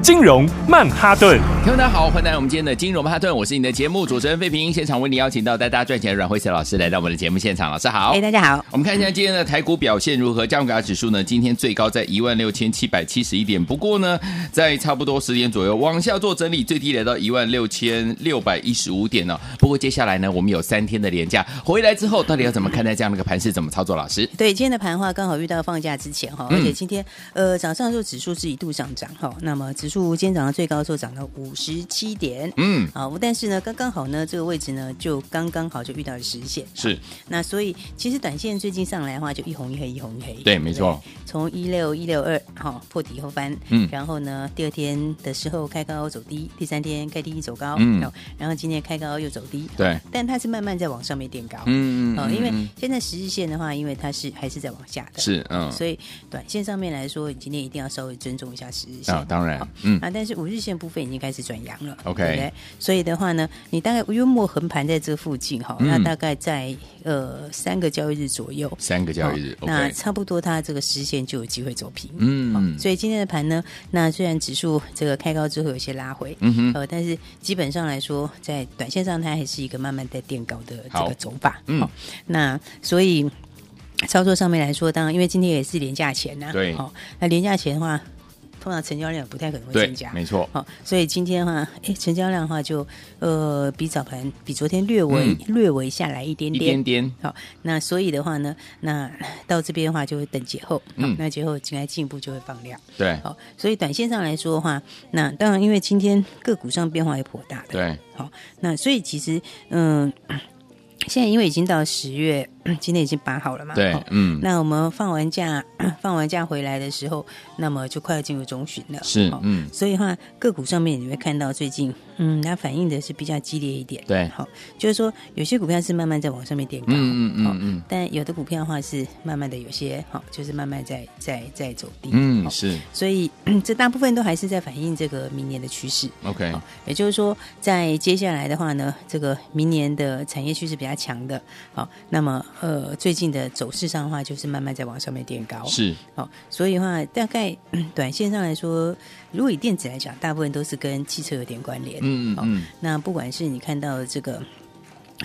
金融曼哈顿，听众大家好，欢迎来到我们今天的金融曼哈顿，我是你的节目主持人费平，现场为你邀请到带大家赚钱的阮慧慈老师来到我们的节目现场，老师好，哎，大家好，我们看一下今天的台股表现如何？加权指数呢，今天最高在一万六千七百七十一点，不过呢，在差不多十点左右往下做整理，最低来到一万六千六百一十五点呢、哦。不过接下来呢，我们有三天的连假回来之后，到底要怎么看待这样的一个盘势？怎么操作？老师，对，今天的盘的话刚好遇到放假之前哈，而且今天、嗯、呃早上就指数是一度上涨哈，那么指数今天早上最高的时候涨到五十七点，嗯，啊，但是呢，刚刚好呢，这个位置呢，就刚刚好就遇到了十日线，是。那所以其实短线最近上来的话，就一红一黑，一红一黑，对，没错。从一六一六二，哈破底后翻，嗯，然后呢，第二天的时候开高走低，第三天开低走高，嗯，然后今天开高又走低，对。但它是慢慢在往上面垫高，嗯嗯，因为现在十日线的话，因为它是还是在往下的，是，嗯，所以短线上面来说，你今天一定要稍微尊重一下十日线，啊当然，嗯，啊，但是五日。线部分已经开始转阳了，OK，对对？所以的话呢，你大概约莫横盘在这附近哈，嗯、那大概在呃三个交易日左右，三个交易日，那差不多它这个实线就有机会走平，嗯，所以今天的盘呢，那虽然指数这个开高之后有些拉回，嗯哼，呃，但是基本上来说，在短线上它还是一个慢慢在垫高的这个走法，嗯，那所以操作上面来说，当然因为今天也是连假前呢，对，好，那廉价钱的话。通常成交量不太可能会增加，没错。好，所以今天的话，哎，成交量的话就呃比早盘比昨天略微、嗯、略微下来一点点，一点点。好，那所以的话呢，那到这边的话就会等节后，嗯，那节后应该进一步就会放量。对，好，所以短线上来说的话，那当然因为今天个股上变化也颇大的，对，好，那所以其实嗯。现在因为已经到十月，今天已经八号了嘛。对，嗯。那我们放完假，放完假回来的时候，那么就快要进入中旬了。是，嗯。所以的话，个股上面你会看到最近，嗯，它反应的是比较激烈一点。对，好，就是说有些股票是慢慢在往上面垫高，嗯嗯嗯嗯。但有的股票的话是慢慢的有些好，就是慢慢在在在走低。嗯，是。所以 这大部分都还是在反映这个明年的趋势。OK，也就是说，在接下来的话呢，这个明年的产业趋势比较强的，好，那么呃，最近的走势上的话，就是慢慢在往上面垫高，是，好，所以的话，大概 短线上来说，如果以电子来讲，大部分都是跟汽车有点关联，嗯嗯，那不管是你看到这个，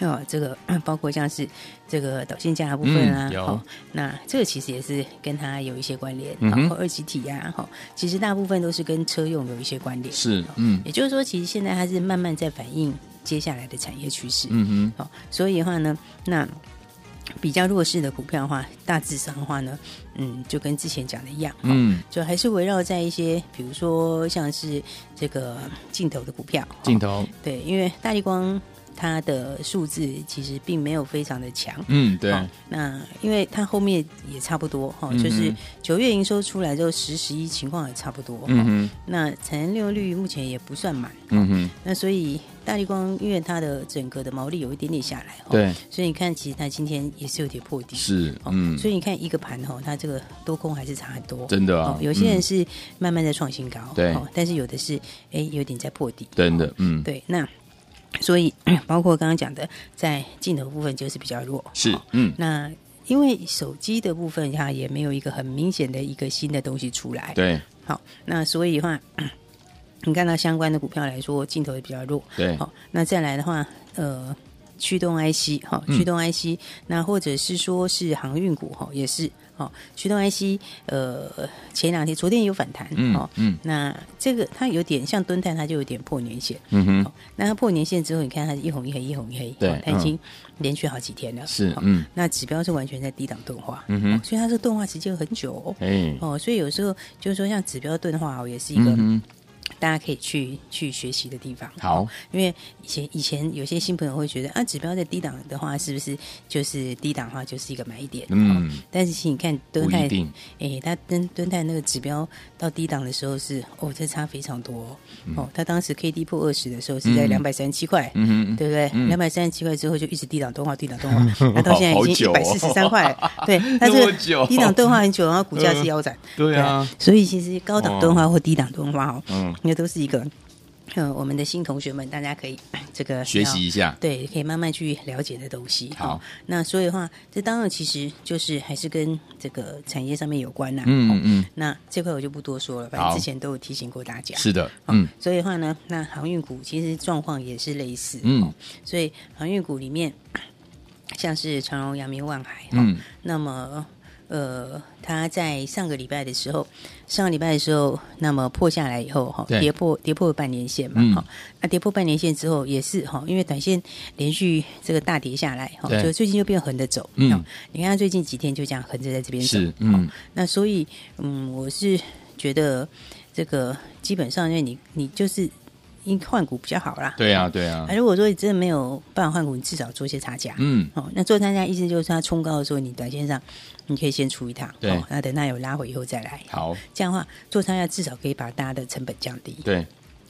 哦，这个 包括像是这个导线架的部分啊，好，那这个其实也是跟它有一些关联，然后二级体呀，好，其实大部分都是跟车用有一些关联，是，嗯，也就是说，其实现在它是慢慢在反映。接下来的产业趋势，嗯哼，好，所以的话呢，那比较弱势的股票的话，大致上的话呢，嗯，就跟之前讲的一样，嗯，就还是围绕在一些，比如说像是这个镜头的股票，镜头，对，因为大力光。它的数字其实并没有非常的强，嗯，对。那因为它后面也差不多哈，就是九月营收出来之后，十十一情况也差不多，嗯哼。那产能利用率目前也不算满，嗯哼。那所以大立光因为它的整个的毛利有一点点下来，对。所以你看，其实它今天也是有点破底，是，嗯。所以你看一个盘哈，它这个多空还是差很多，真的啊。有些人是慢慢在创新高，对。但是有的是哎有点在破底，真的，嗯，对。那所以，包括刚刚讲的，在镜头部分就是比较弱，是，嗯，那因为手机的部分它也没有一个很明显的一个新的东西出来，对，好，那所以的话，你看到相关的股票来说，镜头也比较弱，对，好，那再来的话，呃，驱动 IC，哈，驱动 IC，、嗯、那或者是说是航运股，哈，也是。好，驱动 IC，呃，前两天、昨天有反弹，嗯，哦，嗯，那这个它有点像蹲探，它就有点破年线，嗯哼，那它破年线之后，你看它一红一黑，一红一黑，对，它已经连续好几天了，是，嗯，那指标是完全在低档钝化，嗯哼，所以它这个钝化时间很久，哎，哦，所以有时候就是说像指标钝化哦，也是一个。大家可以去去学习的地方。好，因为以前以前有些新朋友会觉得啊，指标在低档的话，是不是就是低档的话就是一个买点？嗯，但是其实你看敦泰，哎，他蹲蹲泰那个指标到低档的时候是哦，这差非常多哦。嗯、哦，它当时 K D 破二十的时候是在两百三十七块，嗯对不对？两百三十七块之后就一直低档钝化，低档钝化，那到现在已经一百四十三块，对，它是低档钝化很久，然后股价是腰斩，对啊，所以其实高档钝化或低档钝化哦，嗯，那都是一个。嗯，我们的新同学们，大家可以 这个学习一下，对，可以慢慢去了解的东西。好，那所以的话，这当然其实就是还是跟这个产业上面有关呐、啊。嗯嗯。那这块我就不多说了，反正之前都有提醒过大家。是的，嗯。所以的话呢，那航运股其实状况也是类似。嗯。所以航运股里面，像是长荣、阳明、万海，嗯，那么。呃，他在上个礼拜的时候，上个礼拜的时候，那么破下来以后，哈，跌破跌破半年线嘛，哈、嗯，那跌破半年线之后也是哈，因为短线连续这个大跌下来，哈，就最近就变横着走，嗯，你看他最近几天就这样横着在这边走，嗯，那所以，嗯，我是觉得这个基本上，因为你你就是。因换股比较好啦。对啊，对啊。如果说你真的没有办法换股，你至少做一些差价。嗯。哦，那做差价意思就是它冲高的时候，你短线上你可以先出一趟。对。那等它有拉回以后再来。好。这样的话，做差价至少可以把大家的成本降低。对。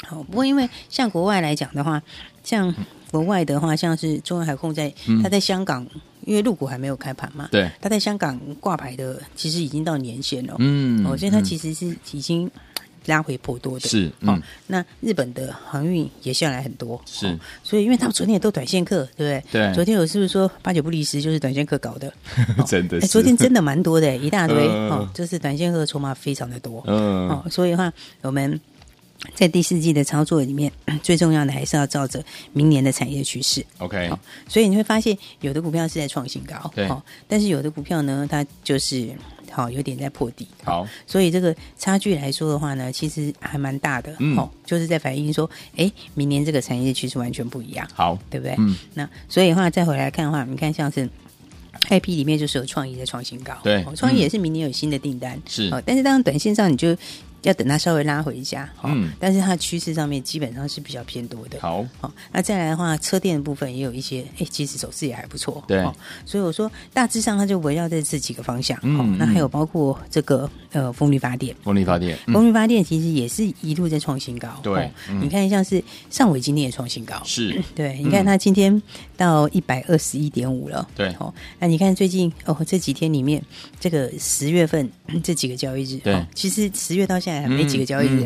好，不过因为像国外来讲的话，像国外的话，像是中远海控在，它在香港，因为入股还没有开盘嘛。对。它在香港挂牌的，其实已经到年限了。嗯。哦，所以它其实是已经。拉回颇多的，是，嗯，那日本的航运也下来很多，是，哦、所以因为他们昨天也都短线客，对不对？对，昨天我是不是说八九不离十就是短线客搞的？哦、真的是，昨天真的蛮多的，一大堆，呃、哦，就是短线客筹码非常的多，嗯，哦，所以的话，我们在第四季的操作里面，最重要的还是要照着明年的产业趋势，OK，、哦、所以你会发现有的股票是在创新高，对、哦，但是有的股票呢，它就是。好，有点在破底。好，所以这个差距来说的话呢，其实还蛮大的。嗯，哦，就是在反映说，哎，明年这个产业趋势完全不一样。好，对不对？嗯，那所以的话，再回来看的话，你看像是 IP 里面就是有创意的创新高。对，创意也是明年有新的订单。是，哦，但是当然短线上你就。要等它稍微拉回一下，嗯，但是它趋势上面基本上是比较偏多的。好，好，那再来的话，车电的部分也有一些，哎，其实走势也还不错。对，所以我说大致上它就围绕在这几个方向。嗯，那还有包括这个呃风力发电，风力发电，风力发电其实也是一路在创新高。对，你看像是上尾今天也创新高，是 对，你看它今天到一百二十一点五了。对，哦，那你看最近哦这几天里面，这个十月份 这几个交易日，对，其实十月到现在还没几个交易日。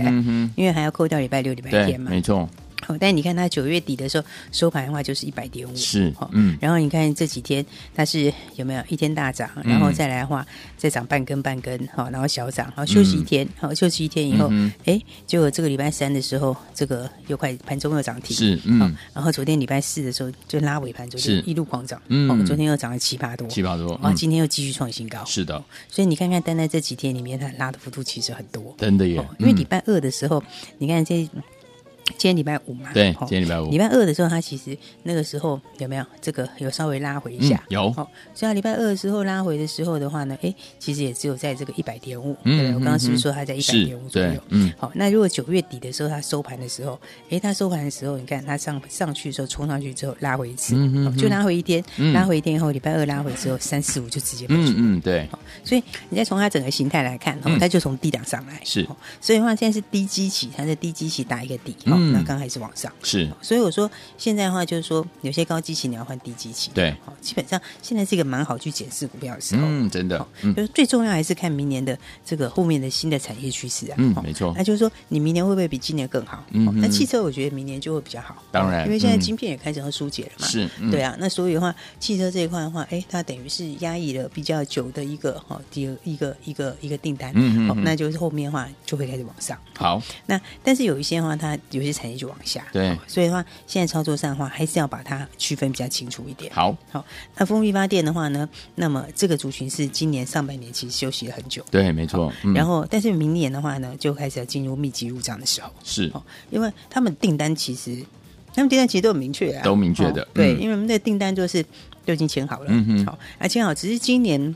因为还要扣掉礼拜六、礼拜天嘛，没错。好，但是你看它九月底的时候收盘的话，就是一百点五，是，嗯。然后你看这几天它是有没有一天大涨，然后再来的话再涨半根半根，好，然后小涨，好休息一天，好休息一天以后，哎，结果这个礼拜三的时候，这个又快盘中又涨停，是，嗯。然后昨天礼拜四的时候就拉尾盘，昨天一路狂涨，嗯，昨天又涨了七八多，七八多，然后今天又继续创新高，是的。所以你看看单在这几天里面，它拉的幅度其实很多，真的耶。因为礼拜二的时候，你看这。今天礼拜五嘛，对，今天礼拜五，礼拜二的时候，它其实那个时候有没有这个有稍微拉回一下？有。好，所以礼拜二的时候拉回的时候的话呢，哎，其实也只有在这个一百点五，对？我刚刚是不是说它在一百点五左右？嗯。好，那如果九月底的时候它收盘的时候，哎，它收盘的时候，你看它上上去的时候冲上去之后拉回一次，嗯就拉回一天，拉回一天以后，礼拜二拉回之后三四五就直接嗯嗯对。所以你再从它整个形态来看，哦，它就从低档上来，是。所以的话现在是低基期，它是低基期打一个底，好，那刚还是往上。是，所以我说现在的话就是说，有些高基期你要换低基期，对，好，基本上现在是一个蛮好去检视股票的时候，嗯，真的，就是最重要还是看明年的这个后面的新的产业趋势啊，嗯，没错，那就是说你明年会不会比今年更好？嗯，那汽车我觉得明年就会比较好，当然，因为现在晶片也开始要疏解了嘛，是，对啊，那所以的话，汽车这一块的话，哎，它等于是压抑了比较久的一个哈，第二一个一个一个订单，嗯嗯，那就是后面的话就会开始往上，好，那但是有一些的话，它有些产业就往下，对。所以的话，现在操作上的话，还是要把它区分比较清楚一点。好，好，那风力发电的话呢，那么这个族群是今年上半年其实休息了很久。对，没错。嗯、然后，但是明年的话呢，就开始要进入密集入账的时候。是，因为他们订单其实，他们订单其实都很明确啊，都明确的。对，因为我们的订单就是都已经签好了。嗯哼。好，而签好，只是今年。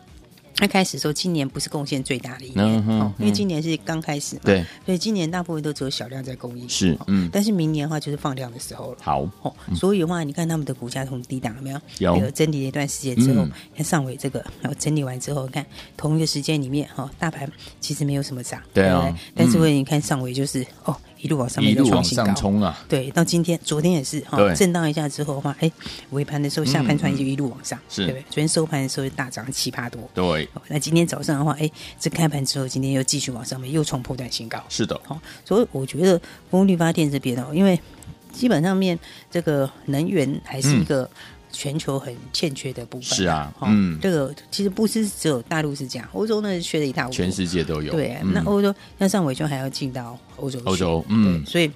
那开始的时候，今年不是贡献最大的一年，哦，因为今年是刚开始嘛，对，所以今年大部分都只有小量在供应，是，嗯，但是明年的话就是放量的时候了，好，哦，所以的话，你看他们的股价从低档有没有？有，有整理了一段时间之后，看上尾这个，然后整理完之后，看同一个时间里面，哈，大盘其实没有什么涨，对啊，但是会你看上尾就是哦。一路往上面，一路往上冲啊！对，到今天，昨天也是哈，震荡一下之后的话，哎，尾盘的时候下盘穿就一路往上，是，对不对？昨天收盘的时候大涨七八多，对。那今天早上的话，哎，这开盘之后，今天又继续往上面，又冲破断新高，是的。好，所以我觉得风力发电这边哦，因为基本上面这个能源还是一个。全球很欠缺的部分。是啊，嗯，这个其实不是只有大陆是这样，欧洲呢是缺的一塌糊涂，全世界都有。对，那欧洲像上尾就还要进到欧洲，欧洲，嗯，所以。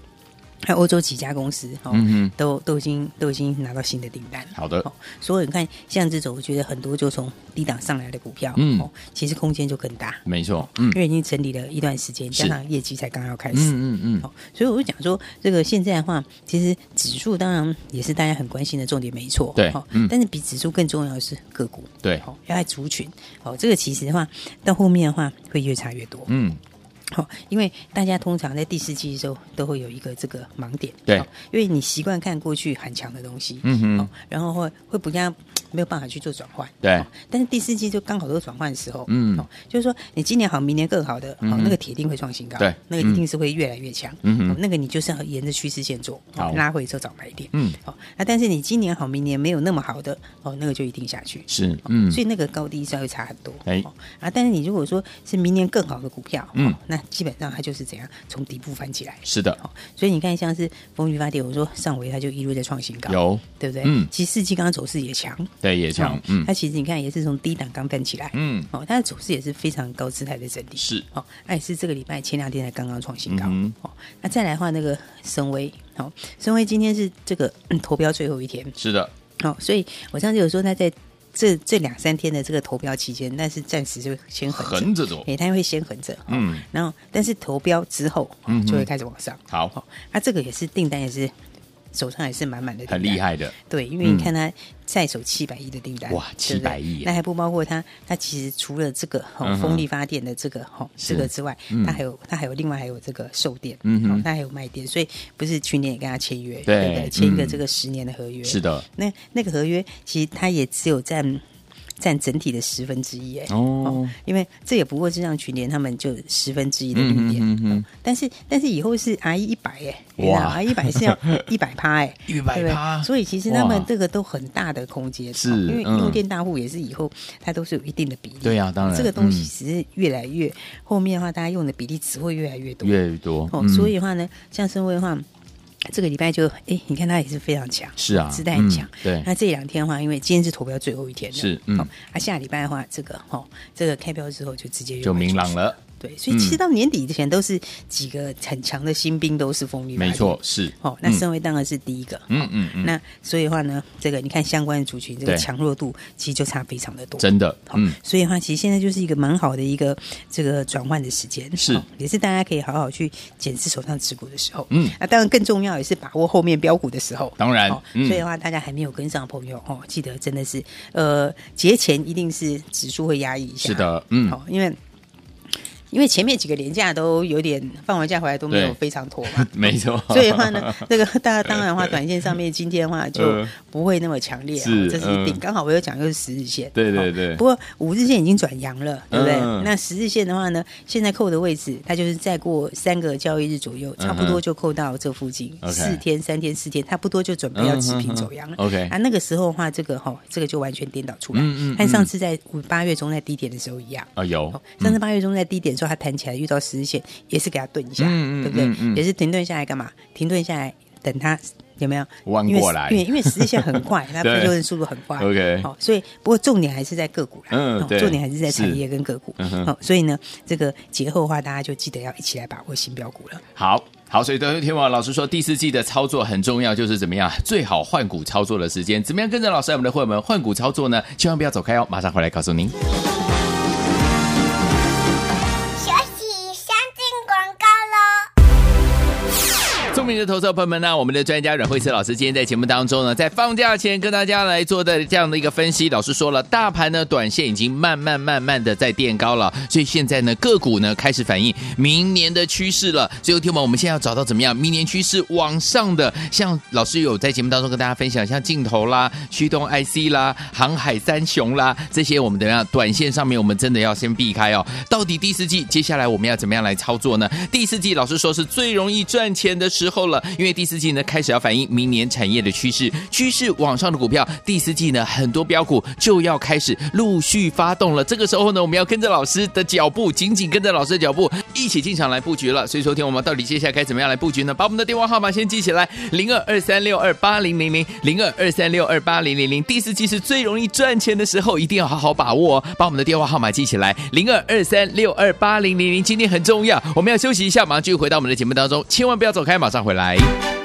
还有欧洲几家公司，哦，都都已经都已经拿到新的订单。好的，所以你看，像这种，我觉得很多就从低档上来的股票，嗯，其实空间就更大。没错，嗯，因为已经整理了一段时间，加上业绩才刚要开始，嗯嗯嗯。所以我就讲说，这个现在的话，其实指数当然也是大家很关心的重点，没错，对，但是比指数更重要的是个股，对，要爱族群，哦，这个其实的话，到后面的话会越差越多，嗯。好，因为大家通常在第四季的时候都会有一个这个盲点，对，因为你习惯看过去很强的东西，嗯嗯，然后会会不像没有办法去做转换，对，但是第四季就刚好都转换的时候，嗯，就是说你今年好，明年更好的，好，那个铁定会创新高，对，那个一定是会越来越强，嗯。哼，那个你就是要沿着趋势线做，好，拉回之后找买点，嗯，好，那但是你今年好，明年没有那么好的，哦，那个就一定下去，是，嗯，所以那个高低是会差很多，哎，啊，但是你如果说是明年更好的股票，嗯，那基本上它就是怎样从底部翻起来，是的，所以你看像是风雨发电，我说上回它就一路在创新高，有。对不对？嗯，其实四季刚刚走势也强，对，也强，嗯，它其实你看也是从低档刚翻起来，嗯，哦，它的走势也是非常高姿态的整理，是，哦，那也是这个礼拜前两天才刚刚创新高，嗯哦，那再来的话那个深威，好，深威今天是这个投标最后一天，是的，哦，所以我上次有说他在。这这两三天的这个投标期间，但是暂时就先横着。走，哎，它会先横着，嗯，然后但是投标之后，嗯，就会开始往上，好，那这个也是订单也是。手上也是满满的，很厉害的。对，因为你看他在手七百亿的订单，哇，七百亿，那还不包括他，他其实除了这个哈风力发电的这个哈这个之外，他还有他还有另外还有这个售电，嗯，他还有卖电，所以不是去年也跟他签约，对。不对？签一个这个十年的合约，是的。那那个合约其实他也只有占。占整体的十分之一哎哦，因为这也不过是让群联他们就十分之一的零点，嗯嗯，但是但是以后是 RE 一百哎，哇，RE 一百是要一百趴哎，一百趴，所以其实他们这个都很大的空间，是因为用电大户也是以后它都是有一定的比例，对呀，当然这个东西只是越来越后面的话，大家用的比例只会越来越多，越来越多哦，所以的话呢，像升威的话。这个礼拜就哎，你看它也是非常强，是啊，姿态很强。对，那这两天的话，因为今天是投标最后一天，是嗯，啊，下礼拜的话，这个哈，这个开标之后就直接就明朗了。对，所以其实到年底之前都是几个很强的新兵，都是风力。没错，是哦。那升威当然是第一个，嗯嗯嗯。那所以的话呢，这个你看相关的族群，这个强弱度其实就差非常的多，真的。嗯。所以的话，其实现在就是一个蛮好的一个这个转换的时间，是也是大家可以好好去检视手上持股的时候。嗯。那当然更重要也是把握后面标股的时候。当然。所以的话，大家还没有跟上的朋友哦，记得真的是呃节前一定是指数会压抑一下。是的，嗯。好，因为。因为前面几个连假都有点放完假回来都没有非常妥嘛，没错。所以的话呢，这个大家当然的话，短线上面今天的话就不会那么强烈，是这是一定。刚好我有讲就是十日线，对对对。不过五日线已经转阳了，对不对？那十日线的话呢，现在扣的位置，它就是再过三个交易日左右，差不多就扣到这附近，四天、三天、四天，差不多就准备要持平走阳了。OK，啊，那个时候的话，这个哈，这个就完全颠倒出来，和上次在五八月中在低点的时候一样。啊，有。上次八月中在低点的时候，它弹起来遇到。十日线也是给它顿一下，对不对？也是停顿下来干嘛？停顿下来等它有没有弯过来？因为因为十日线很快，它复旧速度很快。OK，好，所以不过重点还是在个股啦。嗯，重点还是在产业跟个股。好，所以呢，这个节后的话，大家就记得要一起来把握新标股了。好好，所以昨天王老师说，第四季的操作很重要，就是怎么样最好换股操作的时间，怎么样跟着老师我们的会员们换股操作呢？千万不要走开哦，马上回来告诉您。聪明的投资者朋友们呢，我们的专家阮慧慈老师今天在节目当中呢，在放假前跟大家来做的这样的一个分析。老师说了，大盘呢，短线已经慢慢慢慢的在垫高了，所以现在呢，个股呢开始反映明年的趋势了。所以，听我们，我们现在要找到怎么样明年趋势往上的，像老师有在节目当中跟大家分享，像镜头啦、驱动 IC 啦、航海三雄啦这些，我们等下短线上面我们真的要先避开哦。到底第四季接下来我们要怎么样来操作呢？第四季老师说是最容易赚钱的时候了，因为第四季呢开始要反映明年产业的趋势，趋势往上的股票，第四季呢很多标股就要开始陆续发动了。这个时候呢，我们要跟着老师的脚步，紧紧跟着老师的脚步一起进场来布局了。所以，说听我们到底接下来该怎么样来布局呢？把我们的电话号码先记起来：零二二三六二八零零零，零二二三六二八零零零。第四季是最容易赚钱的时候，一定要好好把握哦。把我们的电话号码记起来：零二二三六二八零零零。今天很重要，我们要休息一下，马上继续回到我们的节目当中，千万不要走开，马上回来。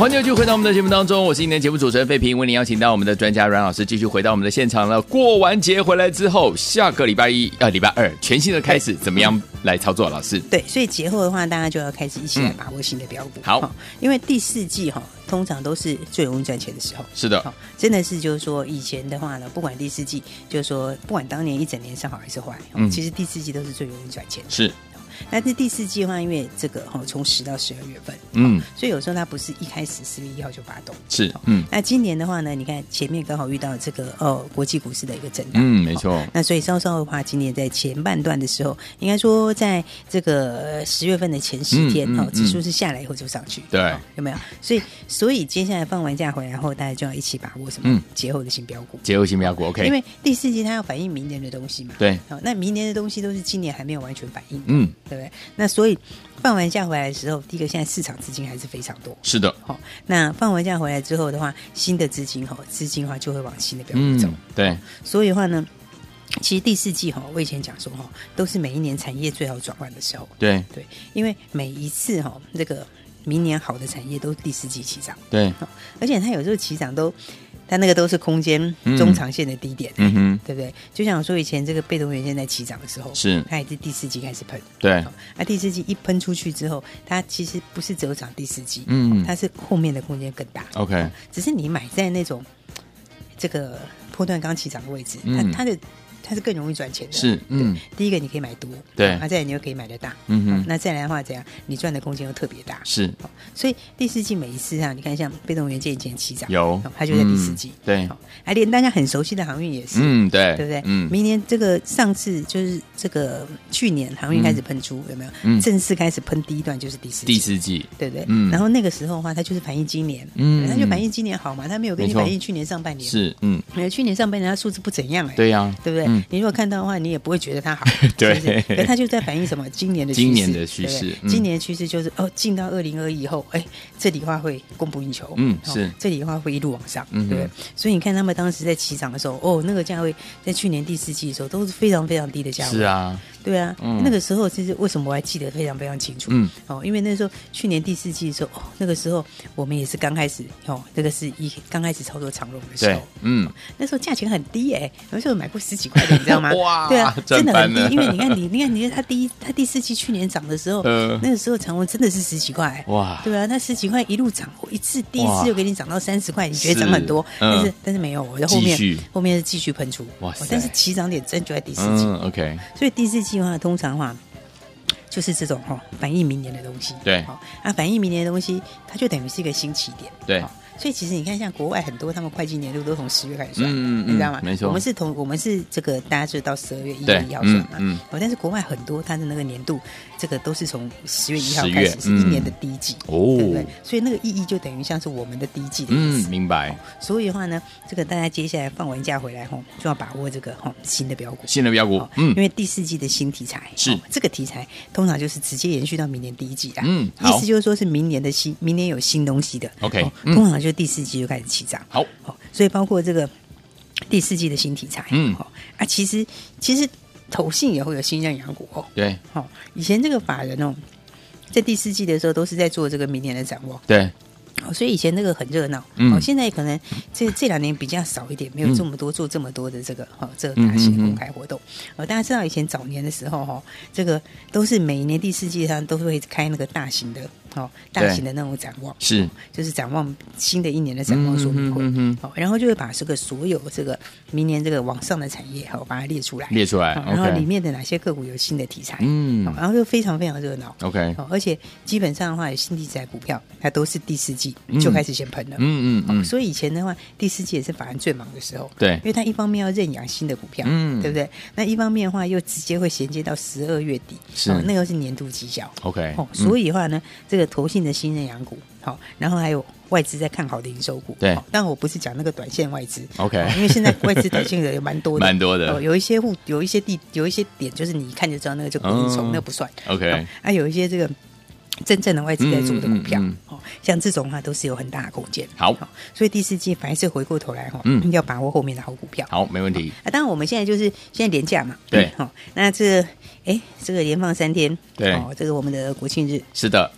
欢迎继续回到我们的节目当中，我是今天节目主持人费平，为您邀请到我们的专家阮老师继续回到我们的现场了。过完节回来之后，下个礼拜一呃礼拜二全新的开始，怎么样来操作？老师，对，所以节后的话，大家就要开始一起来把握新的标股。好，因为第四季哈，通常都是最容易赚钱的时候。是的，真的是就是说，以前的话呢，不管第四季，就是说，不管当年一整年是好还是坏，嗯，其实第四季都是最容易赚钱的。是。但是第四季的话，因为这个哈，从十到十二月份，嗯，所以有时候它不是一开始四月一号就发动，是，嗯。那今年的话呢，你看前面刚好遇到这个哦，国际股市的一个震荡，嗯，没错。那所以稍稍的话，今年在前半段的时候，应该说在这个十月份的前十天，哈，指数是下来以后就上去，对，有没有？所以，所以接下来放完假回来后，大家就要一起把握什么？节后的新标股，节后新标股，OK。因为第四季它要反映明年的东西嘛，对。好，那明年的东西都是今年还没有完全反映，嗯，对不对？那所以。放完假回来的时候，第一个现在市场资金还是非常多，是的。好，那放完假回来之后的话，新的资金哈，资金的话就会往新的标的走。对，所以的话呢，其实第四季哈，我以前讲说哈，都是每一年产业最好转换的时候。对对，因为每一次哈，这个明年好的产业都第四季起涨。对，而且它有时候起涨都。它那个都是空间中长线的低点，嗯哼，对不对？就像我说以前这个被动元件在起涨的时候，是它也是第四季开始喷，对。那第四季一喷出去之后，它其实不是只有涨第四季，嗯，它是后面的空间更大，OK。只是你买在那种这个波段刚起涨的位置，它它的。它是更容易赚钱的，是，嗯，第一个你可以买多，对，啊再来你又可以买得大，嗯哼，那再来的话怎样？你赚的空间又特别大，是，所以第四季每一次啊，你看像被动元件以前起涨，有，它就在第四季，对，还连大家很熟悉的航运也是，嗯，对，对不对？嗯，明年这个上次就是这个去年航运开始喷出，有没有？正式开始喷第一段就是第四季，第四季，对不对？嗯，然后那个时候的话，它就是反映今年，嗯，它就反映今年好嘛，它没有给你反映去年上半年，是，嗯，没有去年上半年它数字不怎样哎，对呀，对不对？你如果看到的话。你也不会觉得它好，对，可它就在反映什么？今年的今年的趋势，今年的趋势就是哦，进到二零二一以后，哎，这里的话会供不应求，嗯，是，这里的话会一路往上，对不对？所以你看他们当时在起涨的时候，哦，那个价位在去年第四季的时候都是非常非常低的价位，是啊。对啊，嗯、那个时候其实为什么我还记得非常非常清楚？嗯，哦，因为那时候去年第四季的时候，哦，那个时候我们也是刚开始，哦，那个是一刚开始操作长龙的时候，嗯，哦、那时候价钱很低哎，那时候买过十几块的，你知道吗？哇，对啊，真的很低，因为你看你，你看你看它第一，它第四季去年涨的时候，呃、那个时候长龙真的是十几块，哇，对啊，那十几块一路涨，一次第一次就给你涨到三十块，你觉得涨很多，嗯、但是但是没有，我在后面后面是继续喷出，哇塞，但是起涨点真就在第四季，嗯，OK，所以第四季的话，通常的话。就是这种哈，反映明年的东西。对，好，那反映明年的东西，它就等于是一个新起点。对。所以其实你看，像国外很多他们会计年度都从十月开始算，嗯，你知道吗？没错，我们是从我们是这个大家就到十二月一月一号算嘛，嗯，但是国外很多它的那个年度，这个都是从十月一号开始，是一年的第一季，哦，对不对？所以那个意义就等于像是我们的第一季的意思，明白。所以的话呢，这个大家接下来放完假回来后，就要把握这个哈新的标股，新的标股，嗯，因为第四季的新题材是。这个题材，通常就是直接延续到明年第一季的，嗯，意思就是说是明年的新，明年有新东西的，OK，通常就第四季就开始。起涨。好，好，所以包括这个第四季的新题材，嗯，好啊，其实其实投信也会有新认养股哦，对，好，以前这个法人哦，在第四季的时候都是在做这个明年的展望，对。所以以前那个很热闹，哦，现在可能这这两年比较少一点，没有这么多做这么多的这个哈，这个大型公开活动。哦，大家知道以前早年的时候哈，这个都是每一年第四季上都会开那个大型的哦，大型的那种展望，是。就是展望新的一年的展望说明会，哦，然后就会把这个所有这个明年这个往上的产业哈，把它列出来，列出来，然后里面的哪些个股有新的题材，嗯，然后就非常非常热闹，OK，而且基本上的话，有新题材股票它都是第四季。就开始先喷了，嗯嗯嗯，所以以前的话，第四季也是法人最忙的时候，对，因为他一方面要认养新的股票，嗯，对不对？那一方面的话，又直接会衔接到十二月底，是。那个是年度绩效，OK，哦，所以的话呢，这个投信的新认养股，好，然后还有外资在看好的营收股，对，但我不是讲那个短线外资，OK，因为现在外资短线的也蛮多的，蛮多的，有一些户，有一些地，有一些点，就是你一看就知道那个就不应从，那不算，OK，啊，有一些这个。真正的外资在做的股票，哦，像这种话都是有很大的空间。好，所以第四季凡是回过头来哈，嗯，要把握后面的好股票。好，没问题。啊，当然我们现在就是现在连假嘛，对，好，那这哎，这个连放三天，对，哦，这个我们的国庆日是的，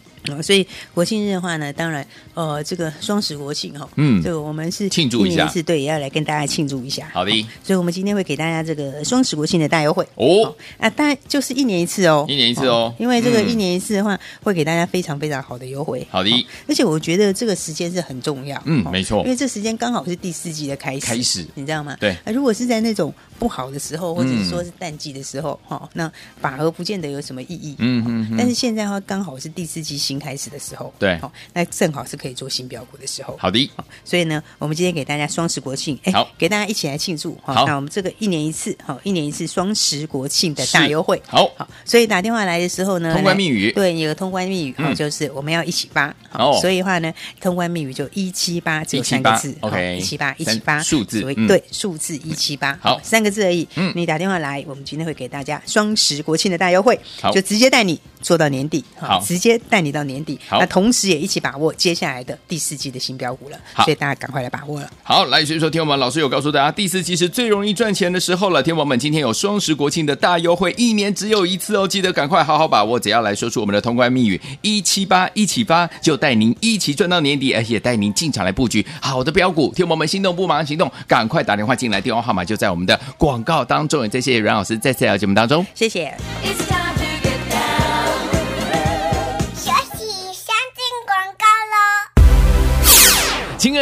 所以国庆日的话呢，当然，呃，这个双十国庆哈，嗯，这个我们是庆祝一下，是对，也要来跟大家庆祝一下。好的，所以我们今天会给大家这个双十国庆的大优惠。哦，啊，当然就是一年一次哦，一年一次哦，因为这个一年一次的话，会给大家非常非常好的优惠。好的，而且我觉得这个时间是很重要，嗯，没错，因为这时间刚好是第四季的开始，开始，你知道吗？对，啊如果是在那种不好的时候，或者是说是淡季的时候，哈，那反而不见得有什么意义，嗯嗯，但是现在的话，刚好是第四季新开始的时候。对，好，那正好是可以做新标股的时候。好的，所以呢，我们今天给大家双十国庆，哎，好，给大家一起来庆祝。好，那我们这个一年一次，好，一年一次双十国庆的大优惠。好，好，所以打电话来的时候呢，通关密语，对，有个通关密语，好，就是我们要一起发。哦，所以的话呢，通关密语就一七八，只有三个字，OK，一七八，一七八，数字，对，数字一七八，好，三个字而已。嗯，你打电话来，我们今天会给大家双十国庆的大优惠，就直接带你做到年底，好，直接带你到年底。好，那同时也一起把握接下来的第四季的新标股了，所以大家赶快来把握了。好，来，所以说，听我们老师有告诉大家，第四季是最容易赚钱的时候了。天王们今天有双十国庆的大优惠，一年只有一次哦，记得赶快好好把握。只要来说出我们的通关密语一七八一起发，就带您一起赚到年底，而且带您进场来布局好的标股。天王们心动不马上行动，赶快打电话进来，电话号码就在我们的广告当中。也谢谢阮老师在这条节目当中，谢谢。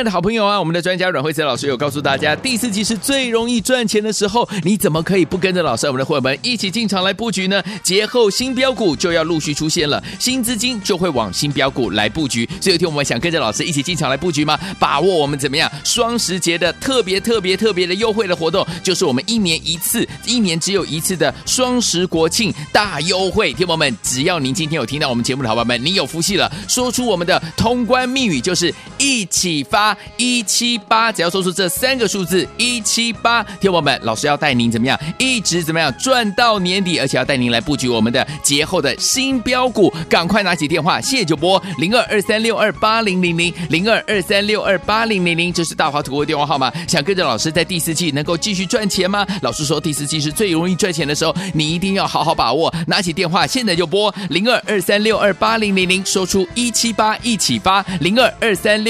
的好朋友啊，我们的专家阮慧慈老师有告诉大家，第四季是最容易赚钱的时候，你怎么可以不跟着老师我们的伙伴们一起进场来布局呢？节后新标股就要陆续出现了，新资金就会往新标股来布局。所以有天我们想跟着老师一起进场来布局吗？把握我们怎么样双十节的特别特别特别的优惠的活动，就是我们一年一次，一年只有一次的双十国庆大优惠。听友们，只要您今天有听到我们节目的伙伴们，你有福气了，说出我们的通关密语，就是一起。发一七八，只要说出这三个数字一七八，听友们，老师要带您怎么样，一直怎么样赚到年底，而且要带您来布局我们的节后的新标股，赶快拿起电话，现在就拨零二二三六二八零零零零二二三六二八零零零，这是大华图的电话号码。想跟着老师在第四季能够继续赚钱吗？老师说第四季是最容易赚钱的时候，你一定要好好把握，拿起电话，现在就拨零二二三六二八零零零，说出一七八一起发零二二三六